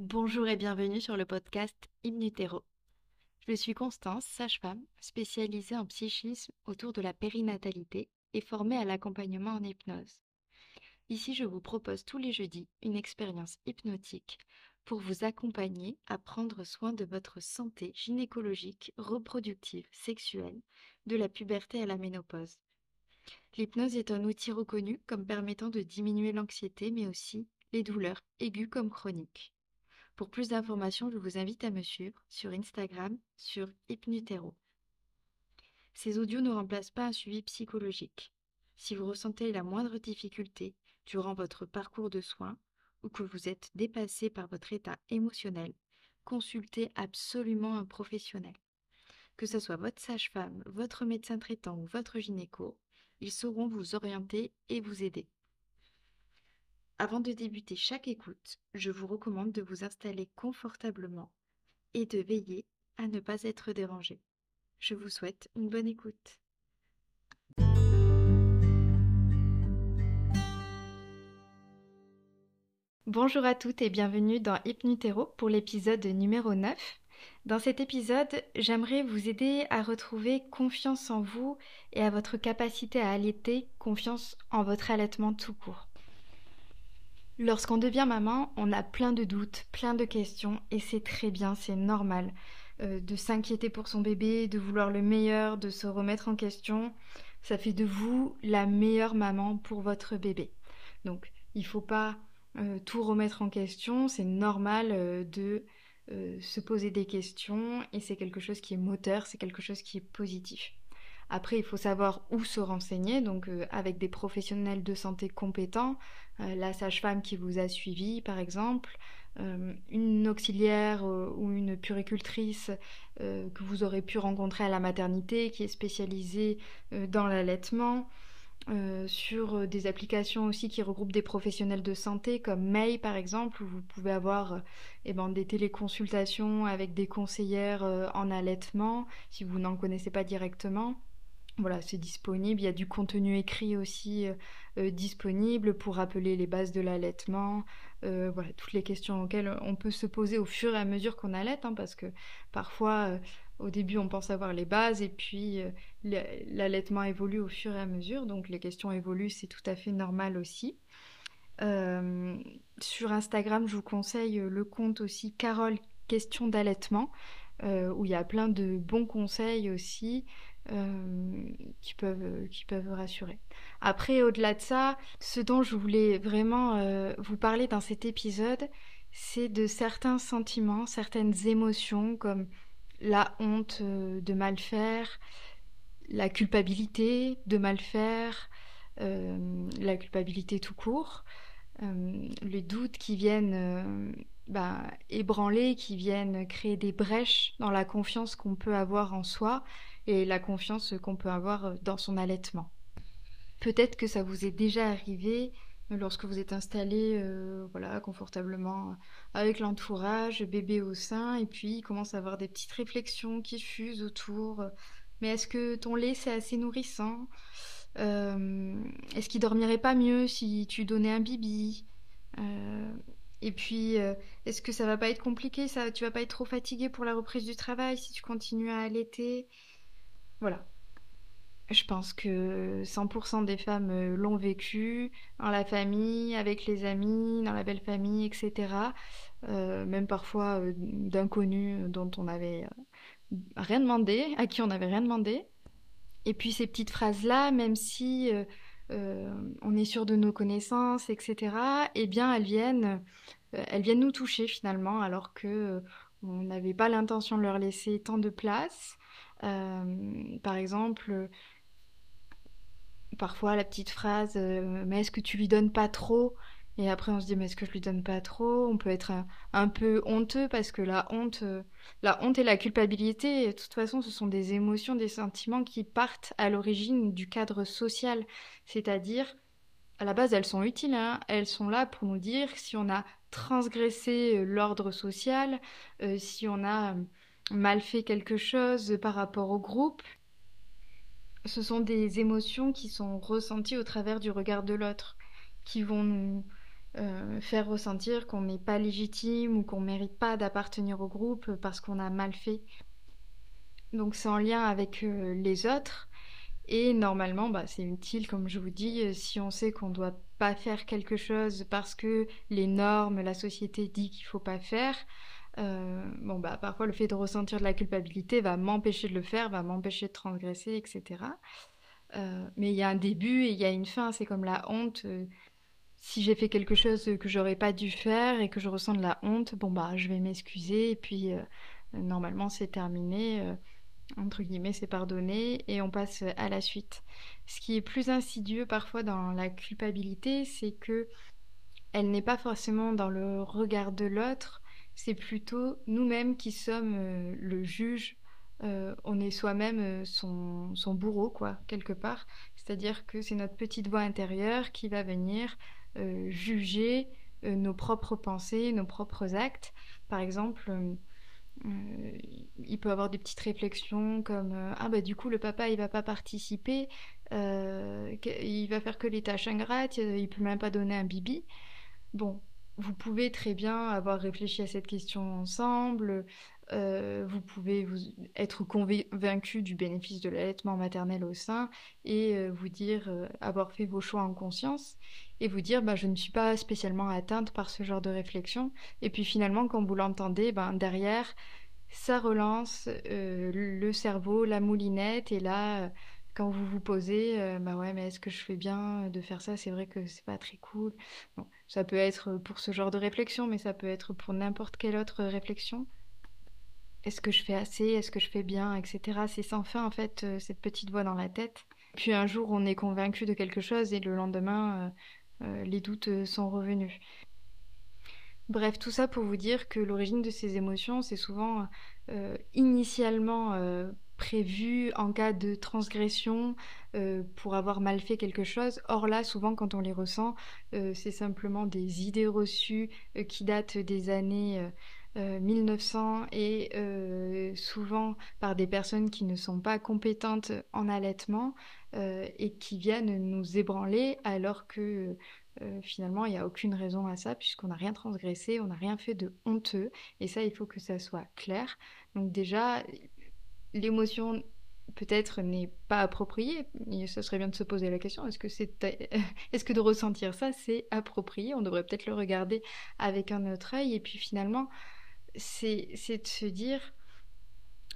Bonjour et bienvenue sur le podcast Hypnutero. Je suis Constance, sage-femme, spécialisée en psychisme autour de la périnatalité et formée à l'accompagnement en hypnose. Ici, je vous propose tous les jeudis une expérience hypnotique pour vous accompagner à prendre soin de votre santé gynécologique, reproductive, sexuelle, de la puberté à la ménopause. L'hypnose est un outil reconnu comme permettant de diminuer l'anxiété mais aussi les douleurs aiguës comme chroniques. Pour plus d'informations, je vous invite à me suivre sur Instagram sur Hypnutero. Ces audios ne remplacent pas un suivi psychologique. Si vous ressentez la moindre difficulté durant votre parcours de soins ou que vous êtes dépassé par votre état émotionnel, consultez absolument un professionnel. Que ce soit votre sage-femme, votre médecin traitant ou votre gynéco, ils sauront vous orienter et vous aider. Avant de débuter chaque écoute, je vous recommande de vous installer confortablement et de veiller à ne pas être dérangé. Je vous souhaite une bonne écoute. Bonjour à toutes et bienvenue dans Hypnutero pour l'épisode numéro 9. Dans cet épisode, j'aimerais vous aider à retrouver confiance en vous et à votre capacité à allaiter, confiance en votre allaitement tout court. Lorsqu'on devient maman, on a plein de doutes, plein de questions, et c'est très bien, c'est normal euh, de s'inquiéter pour son bébé, de vouloir le meilleur, de se remettre en question. Ça fait de vous la meilleure maman pour votre bébé. Donc, il ne faut pas euh, tout remettre en question, c'est normal euh, de se poser des questions, et c'est quelque chose qui est moteur, c'est quelque chose qui est positif. Après, il faut savoir où se renseigner, donc avec des professionnels de santé compétents, euh, la sage-femme qui vous a suivi, par exemple, euh, une auxiliaire euh, ou une puricultrice que vous aurez pu rencontrer à la maternité qui est spécialisée dans l'allaitement. sur des applications aussi qui regroupent des professionnels de santé comme May par exemple où vous pouvez avoir eh ben, des téléconsultations avec des conseillères en allaitement si vous n'en connaissez pas directement. Voilà, c'est disponible. Il y a du contenu écrit aussi euh, euh, disponible pour rappeler les bases de l'allaitement. Euh, voilà, toutes les questions auxquelles on peut se poser au fur et à mesure qu'on allaite, hein, parce que parfois, au début, on pense avoir les bases et puis l'allaitement évolue au fur et à mesure. Donc les questions évoluent, c'est tout à fait normal aussi. sur Instagram, je vous conseille le compte aussi Carole Question d'allaitement, où il y a plein de bons conseils aussi. Euh, qui, peuvent, qui peuvent rassurer. Après, au-delà de ça, ce dont je voulais vraiment euh, vous parler dans cet épisode, c'est de certains sentiments, certaines émotions comme la honte euh, de mal faire, la culpabilité de mal faire, la culpabilité tout court, les doutes qui viennent ben, ébranler, qui viennent créer des brèches dans la confiance qu'on peut avoir en soi et la confiance qu'on peut avoir euh, dans son allaitement. Peut-être que ça vous est déjà arrivé euh, lorsque vous êtes installé euh, voilà, confortablement avec l'entourage, bébé au sein, et puis il commence à avoir des petites réflexions qui fusent autour. Mais est-ce que ton lait c'est assez nourrissant Est-ce qu'il dormirait pas mieux si tu donnais un bibi Et puis, est-ce que ça va pas être compliqué ça Tu vas pas être trop fatigué pour la reprise du travail si tu continues à allaiter? Voilà. Je pense que 100% des femmes euh, l'ont vécu dans la famille, avec les amis, dans la belle famille, etc. Euh, même parfois euh, d'inconnus dont on n'avait rien demandé, à qui on n'avait rien demandé. Et puis ces petites phrases-là, même si on est sûr de nos connaissances, etc., eh bien elles viennent, elles viennent nous toucher finalement, alors que on n'avait pas l'intention de leur laisser tant de place. Euh, par exemple, parfois la petite phrase euh, Mais est-ce que tu lui donnes pas trop? Et après on se dit Mais est-ce que je lui donne pas trop? On peut être un, peu honteux parce que la honte, euh, la honte et la culpabilité, de toute façon, ce sont des émotions, des sentiments qui partent à l'origine du cadre social. C'est-à-dire, à la base, elles sont utiles. Hein. elles sont là pour nous dire si on a transgressé l'ordre social, si on a mal fait quelque chose par rapport au groupe. Ce sont des émotions qui sont ressenties au travers du regard de l'autre, qui vont nous, euh, faire ressentir qu'on n'est pas légitime ou qu'on mérite pas d'appartenir au groupe parce qu'on a mal fait. Donc c'est en lien avec euh, les autres. Et normalement, bah, c'est utile, comme je vous dis, euh, si on sait qu'on ne doit pas faire quelque chose parce que les normes, la société dit qu'il faut pas faire. Bon bah parfois le fait de ressentir de la culpabilité va m'empêcher de le faire, va m'empêcher de transgresser, etc. mais il y a un début et il y a une fin. C'est comme la honte si j'ai fait quelque chose que j'aurais pas dû faire et que je ressens de la honte, bon bah je vais m'excuser et puis euh, normalement c'est terminé, euh, entre guillemets c'est pardonné et on passe à la suite. Ce qui est plus insidieux parfois dans la culpabilité, c'est que elle n'est pas forcément dans le regard de l'autre, c'est plutôt nous-mêmes qui sommes euh, le juge. on est soi-même son, son bourreau, quoi, quelque part. C'est-à-dire que c'est notre petite voix intérieure qui va venir euh, juger euh, nos propres pensées, nos propres actes. Par exemple, euh, il peut avoir des petites réflexions comme ah bah du coup le papa il va pas participer, il va faire que les tâches ingrates, il peut même pas donner un bibi. Bon, vous pouvez très bien avoir réfléchi à cette question ensemble, euh, vous pouvez vous être convaincu du bénéfice de l'allaitement maternel au sein et euh, vous dire euh, avoir fait vos choix en conscience et vous dire bah, je ne suis pas spécialement atteinte par ce genre de réflexion. Et puis finalement, quand vous l'entendez, ben, derrière, ça relance le cerveau, la moulinette et là quand vous vous posez, bah ouais, mais est-ce que je fais bien de faire ça? C'est vrai que c'est pas très cool. ça peut être pour ce genre de réflexion, mais ça peut être pour n'importe quelle autre réflexion est-ce que je fais assez, est-ce que je fais bien, etc. C'est sans fin en fait euh, cette petite voix dans la tête. Puis un jour on est convaincu de quelque chose et le lendemain euh, euh, les doutes sont revenus. Bref, tout ça pour vous dire que l'origine de ces émotions, c'est souvent initialement prévu en cas de transgression pour avoir mal fait quelque chose. Or là, souvent quand on les ressent, c'est simplement des idées reçues qui datent des années 1900 euh, et euh, souvent par des personnes qui ne sont pas compétentes en allaitement euh, et qui viennent nous ébranler alors que finalement il n'y a aucune raison à ça puisqu'on n'a rien transgressé, on n'a rien fait de honteux et ça il faut que ça soit clair. Donc déjà l'émotion peut-être n'est pas appropriée, mais ce serait bien de se poser la question est-ce que c'est est-ce que de ressentir ça c'est approprié? On devrait peut-être le regarder avec un autre œil et puis finalement c'est de se dire,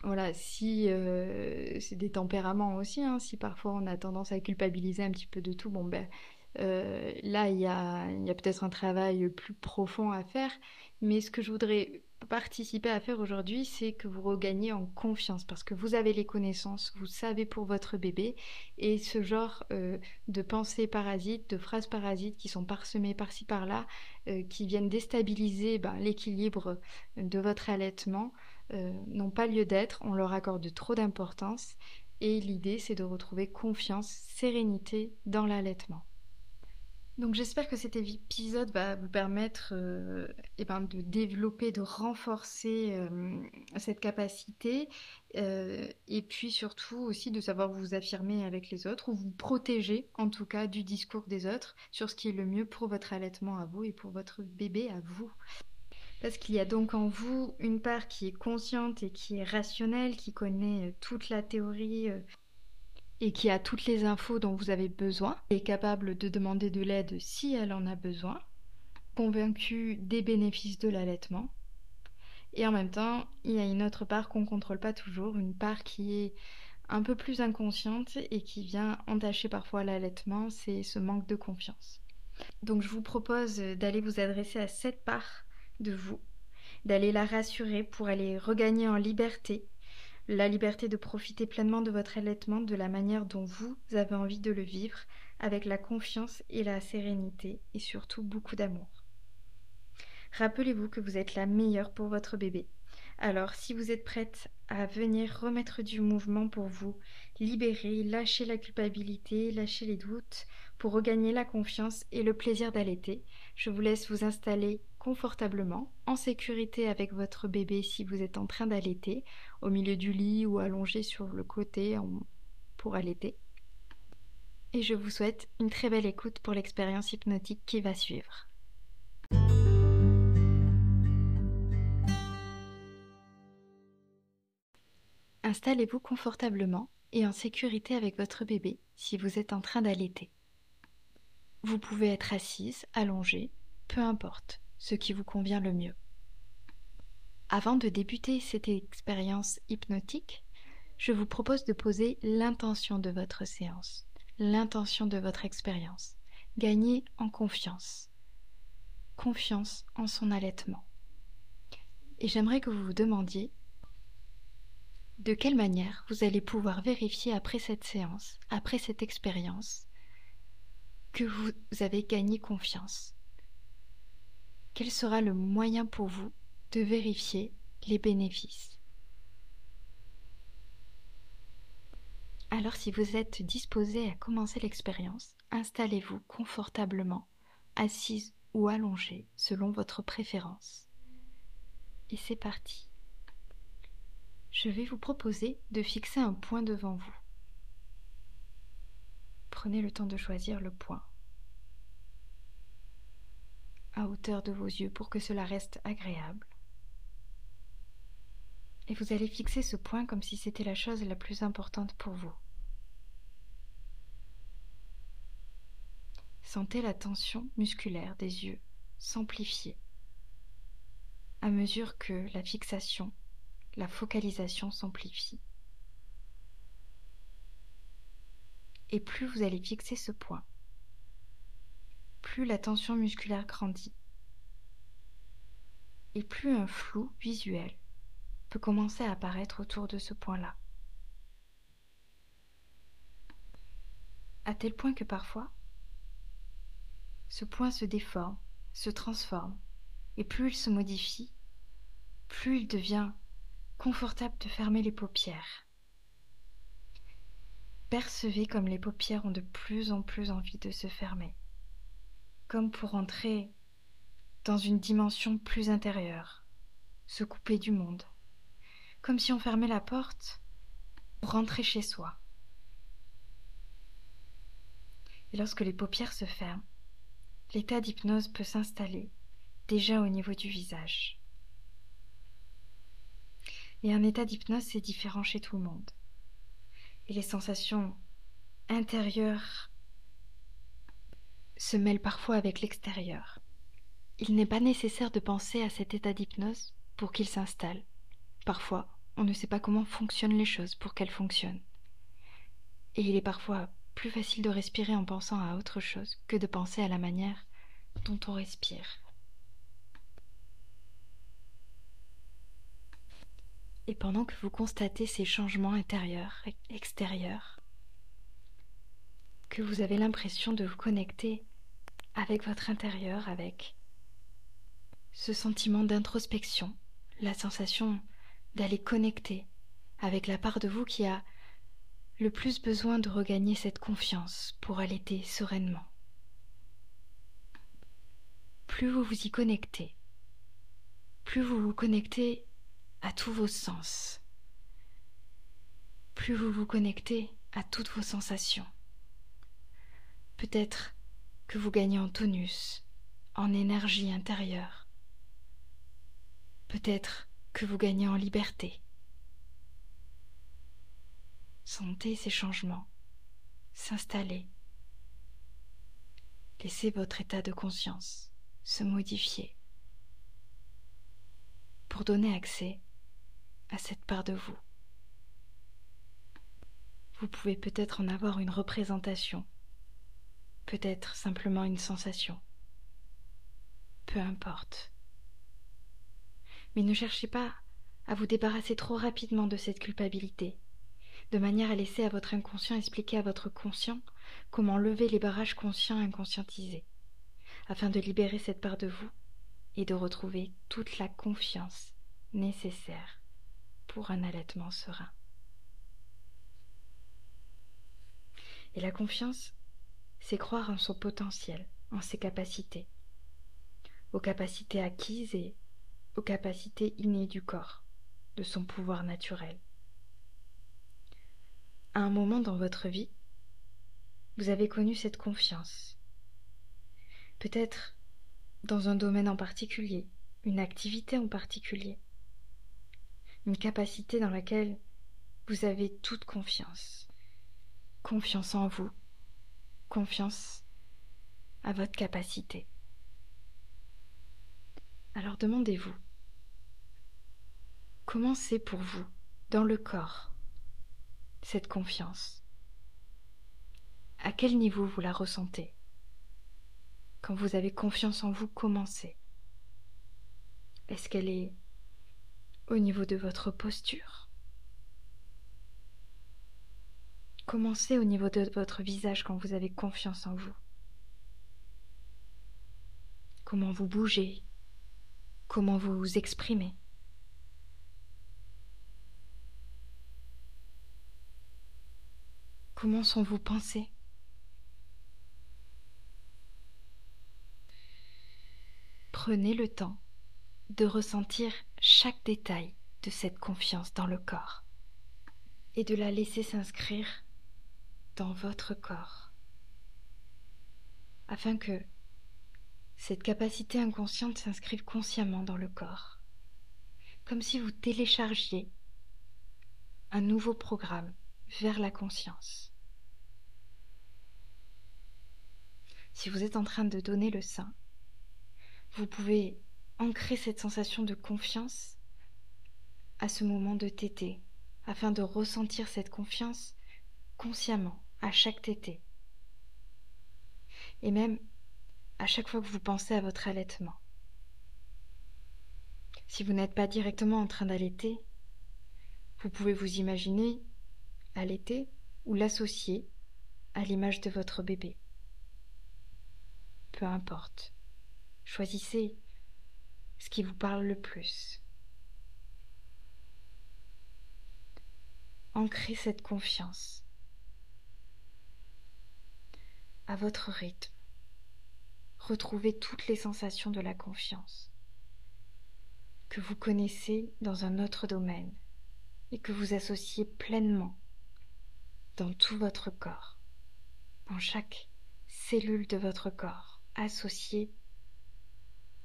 voilà, si euh, c'est des tempéraments aussi, hein, si parfois on a tendance à culpabiliser un petit peu de tout, bon ben euh, là il y a, y a peut-être un travail plus profond à faire, mais ce que je voudrais participer à faire aujourd'hui, c'est que vous regagnez en confiance parce que vous avez les connaissances, vous savez pour votre bébé et ce genre euh, de pensées parasites, de phrases parasites qui sont parsemées par-ci par-là, euh, qui viennent déstabiliser ben, l'équilibre de votre allaitement, euh, n'ont pas lieu d'être, on leur accorde trop d'importance et l'idée c'est de retrouver confiance, sérénité dans l'allaitement. Donc j'espère que cet épisode va vous permettre euh, eh ben, de développer, de renforcer euh, cette capacité euh, et puis surtout aussi de savoir vous affirmer avec les autres ou vous protéger en tout cas du discours des autres sur ce qui est le mieux pour votre allaitement à vous et pour votre bébé à vous. Parce qu'il y a donc en vous une part qui est consciente et qui est rationnelle, qui connaît toute la théorie et qui a toutes les infos dont vous avez besoin, est capable de demander de l'aide si elle en a besoin, convaincu des bénéfices de l'allaitement. Et en même temps, il y a une autre part qu'on ne contrôle pas toujours, une part qui est un peu plus inconsciente et qui vient entacher parfois l'allaitement, c'est ce manque de confiance. Donc je vous propose d'aller vous adresser à cette part de vous, d'aller la rassurer pour aller regagner en liberté la liberté de profiter pleinement de votre allaitement de la manière dont vous avez envie de le vivre, avec la confiance et la sérénité, et surtout beaucoup d'amour. Rappelez-vous que vous êtes la meilleure pour votre bébé. Alors si vous êtes prête à venir remettre du mouvement pour vous, libérer, lâcher la culpabilité, lâcher les doutes, pour regagner la confiance et le plaisir d'allaiter, je vous laisse vous installer confortablement, en sécurité avec votre bébé si vous êtes en train d'allaiter, au milieu du lit ou allongé sur le côté pour allaiter. Et je vous souhaite une très belle écoute pour l'expérience hypnotique qui va suivre. Installez-vous confortablement et en sécurité avec votre bébé si vous êtes en train d'allaiter. Vous pouvez être assise, allongée, peu importe, ce qui vous convient le mieux. Avant de débuter cette expérience hypnotique, je vous propose de poser l'intention de votre séance, l'intention de votre expérience. Gagner en confiance. Confiance en son allaitement. Et j'aimerais que vous vous demandiez de quelle manière vous allez pouvoir vérifier après cette séance, après cette expérience, que vous avez gagné confiance Quel sera le moyen pour vous de vérifier les bénéfices? Alors si vous êtes disposé à commencer l'expérience, installez-vous confortablement, assise ou allongée selon votre préférence. Et c'est parti je vais vous proposer de fixer un point devant vous. Prenez le temps de choisir le point à hauteur de vos yeux pour que cela reste agréable. Et vous allez fixer ce point comme si c'était la chose la plus importante pour vous. Sentez la tension musculaire des yeux s'amplifier à mesure que la fixation la focalisation s'amplifie. Et plus vous allez fixer ce point, plus la tension musculaire grandit. Et plus un flou visuel peut commencer à apparaître autour de ce point-là. À tel point que parfois, ce point se déforme, se transforme, et plus il se modifie, plus il devient confortable de fermer les paupières. Percevez comme les paupières ont de plus en plus envie de se fermer, comme pour entrer dans une dimension plus intérieure, se couper du monde, comme si on fermait la porte pour rentrer chez soi. Et lorsque les paupières se ferment, l'état d'hypnose peut s'installer déjà au niveau du visage. Et un état d'hypnose, c'est différent chez tout le monde. Les sensations intérieures se mêlent parfois avec l'extérieur. Il n'est pas nécessaire de penser à cet état d'hypnose pour qu'il s'installe. Parfois, on ne sait pas comment fonctionnent les choses pour qu'elles fonctionnent. Et il est parfois plus facile de respirer en pensant à autre chose que de penser à la manière dont on respire. Et pendant que vous constatez ces changements intérieurs extérieurs, que vous avez l'impression de vous connecter avec votre intérieur, avec ce sentiment d'introspection, la sensation d'aller connecter avec la part de vous qui a le plus besoin de regagner cette confiance pour allaiter sereinement. Plus vous vous y connectez, plus vous vous connectez à tous vos sens, plus vous vous connectez à toutes vos sensations. Peut-être que vous gagnez en tonus, en énergie intérieure. Peut-être que vous gagnez en liberté. Sentez ces changements s'installer. Laissez votre état de conscience se modifier pour donner accès à cette part de vous. Vous pouvez peut-être en avoir une représentation, peut-être simplement une sensation. Peu importe. Mais ne cherchez pas à vous débarrasser trop rapidement de cette culpabilité, de manière à laisser à votre inconscient expliquer à votre conscient comment lever les barrages conscients inconscientisés, afin de libérer cette part de vous et de retrouver toute la confiance nécessaire pour un allaitement serein. Et la confiance, c'est croire en son potentiel, en ses capacités, aux capacités acquises et aux capacités innées du corps, de son pouvoir naturel. À un moment dans votre vie, vous avez connu cette confiance. Peut-être dans un domaine en particulier, une activité en particulier, une capacité dans laquelle vous avez toute confiance, confiance en vous, confiance à votre capacité. Alors demandez-vous, comment c'est pour vous, dans le corps, cette confiance? À quel niveau vous la ressentez? Quand vous avez confiance en vous, comment c'est? Est-ce qu'elle est au niveau de votre posture. Comment c'est au niveau de votre visage quand vous avez confiance en vous. Comment vous bougez. Comment vous vous exprimez. Comment sont vos pensées. Prenez le temps de ressentir chaque détail de cette confiance dans le corps et de la laisser s'inscrire dans votre corps afin que cette capacité inconsciente s'inscrive consciemment dans le corps, comme si vous téléchargiez un nouveau programme vers la conscience. Si vous êtes en train de donner le sein, vous pouvez ancrer cette sensation de confiance à ce moment de tété, afin de ressentir cette confiance consciemment à chaque tété. Et même à chaque fois que vous pensez à votre allaitement. Si vous n'êtes pas directement en train d'allaiter, vous pouvez vous imaginer allaiter ou l'associer à l'image de votre bébé. Peu importe. Choisissez ce qui vous parle le plus. Ancrez cette confiance à votre rythme. Retrouvez toutes les sensations de la confiance que vous connaissez dans un autre domaine et que vous associez pleinement dans tout votre corps, dans chaque cellule de votre corps. Associez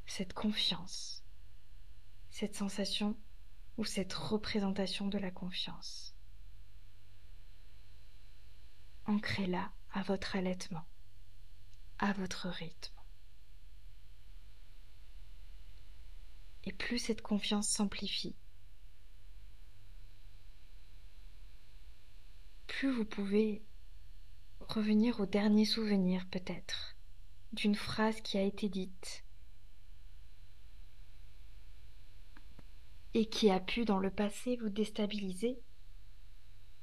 cette confiance, cette sensation ou cette représentation de la confiance. Ancrez-la à votre allaitement, à votre rythme. Et plus cette confiance s'amplifie, plus vous pouvez revenir au dernier souvenir peut-être d'une phrase qui a été dite et qui a pu dans le passé vous déstabiliser,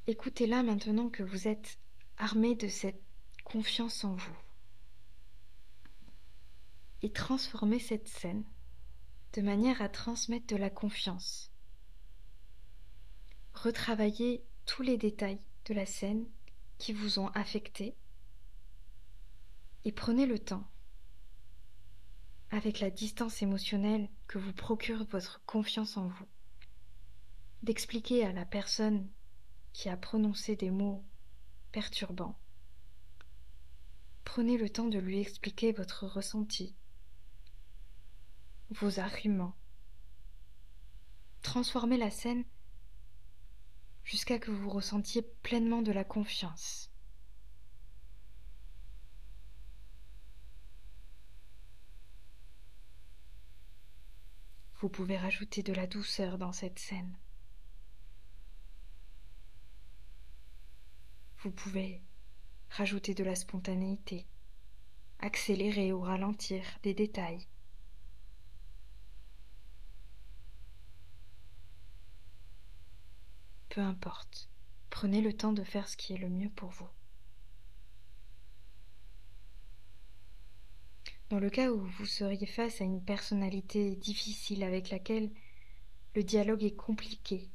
écoutez-la maintenant que vous êtes armé de cette confiance en vous. Et transformez cette scène de manière à transmettre de la confiance. Retravaillez tous les détails de la scène qui vous ont affecté et prenez le temps avec la distance émotionnelle que vous procure votre confiance en vous, d'expliquer à la personne qui a prononcé des mots perturbants. Prenez le temps de lui expliquer votre ressenti, vos arguments. Transformez la scène jusqu'à que vous ressentiez pleinement de la confiance. Vous pouvez rajouter de la douceur dans cette scène. Vous pouvez rajouter de la spontanéité, accélérer ou ralentir des détails. Peu importe, prenez le temps de faire ce qui est le mieux pour vous. Dans le cas où vous seriez face à une personnalité difficile avec laquelle le dialogue est compliqué,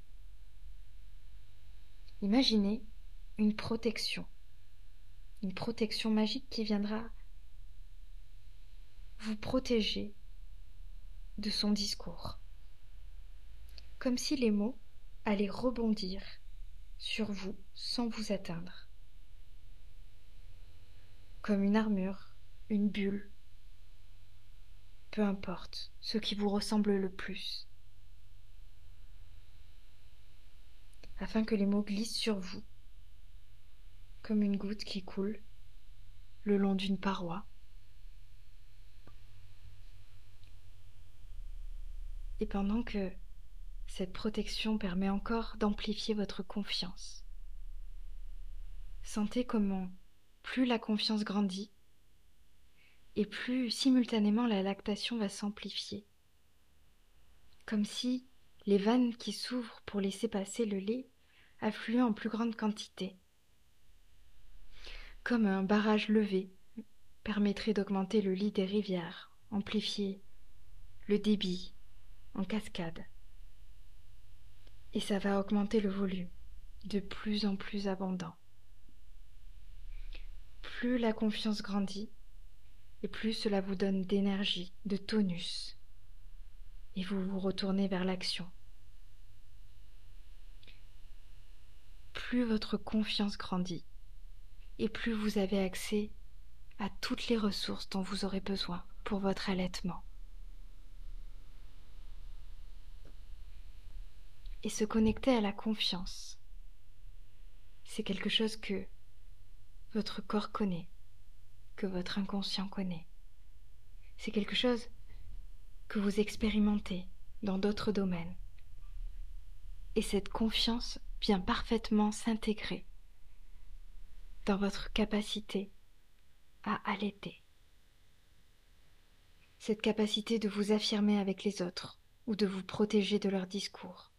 imaginez une protection, une protection magique qui viendra vous protéger de son discours, comme si les mots allaient rebondir sur vous sans vous atteindre, comme une armure, une bulle, peu importe, ce qui vous ressemble le plus, afin que les mots glissent sur vous, comme une goutte qui coule le long d'une paroi. Et pendant que cette protection permet encore d'amplifier votre confiance, sentez comment plus la confiance grandit et plus simultanément la lactation va s'amplifier. Comme si les vannes qui s'ouvrent pour laisser passer le lait affluaient en plus grande quantité. Comme un barrage levé permettrait d'augmenter le lit des rivières, amplifier le débit en cascade. Et ça va augmenter le volume, de plus en plus abondant. Plus la confiance grandit, et plus cela vous donne d'énergie, de tonus, et vous vous retournez vers l'action. Plus votre confiance grandit, et plus vous avez accès à toutes les ressources dont vous aurez besoin pour votre allaitement. Et se connecter à la confiance, c'est quelque chose que votre corps connaît, que votre inconscient connaît. C'est quelque chose que vous expérimentez dans d'autres domaines. Et cette confiance vient parfaitement s'intégrer dans votre capacité à allaiter. Cette capacité de vous affirmer avec les autres ou de vous protéger de leurs discours.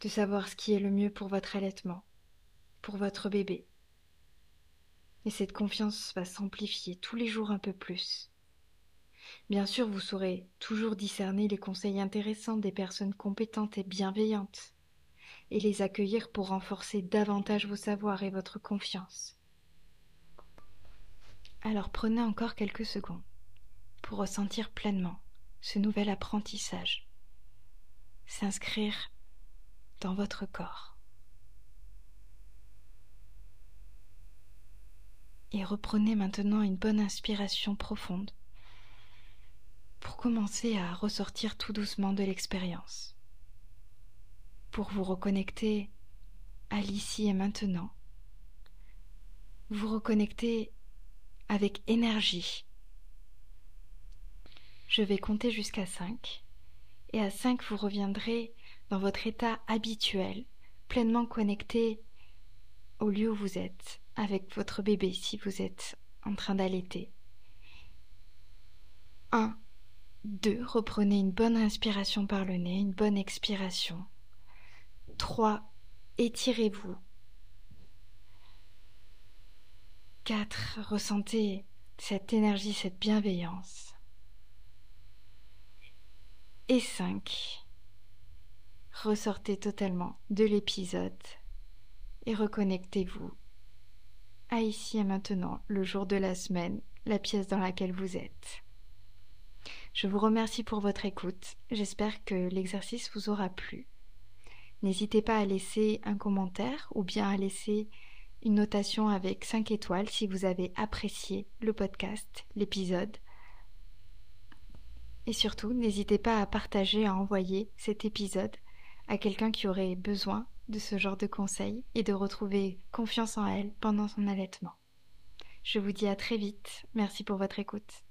De savoir ce qui est le mieux pour votre allaitement, pour votre bébé, et cette confiance va s'amplifier tous les jours un peu plus. Bien sûr, vous saurez toujours discerner les conseils intéressants des personnes compétentes et bienveillantes, et les accueillir pour renforcer davantage vos savoirs et votre confiance. Alors prenez encore quelques secondes pour ressentir pleinement ce nouvel apprentissage, s'inscrire dans votre corps. Et reprenez maintenant une bonne inspiration profonde pour commencer à ressortir tout doucement de l'expérience, pour vous reconnecter à l'ici et maintenant, vous reconnecter avec énergie. Je vais compter jusqu'à 5 et à 5 vous reviendrez dans votre état habituel, pleinement connecté au lieu où vous êtes, avec votre bébé si vous êtes en train d'allaiter. 1, 2, reprenez une bonne inspiration par le nez, une bonne expiration. 3, étirez-vous. 4, ressentez cette énergie, cette bienveillance. Et 5, ressortez totalement de l'épisode et reconnectez-vous à ici et maintenant, le jour de la semaine, la pièce dans laquelle vous êtes. Je vous remercie pour votre écoute. J'espère que l'exercice vous aura plu. N'hésitez pas à laisser un commentaire ou bien à laisser une notation avec 5 étoiles si vous avez apprécié le podcast, l'épisode. Et surtout, n'hésitez pas à partager, à envoyer cet épisode à quelqu'un qui aurait besoin de ce genre de conseils et de retrouver confiance en elle pendant son allaitement. Je vous dis à très vite. Merci pour votre écoute.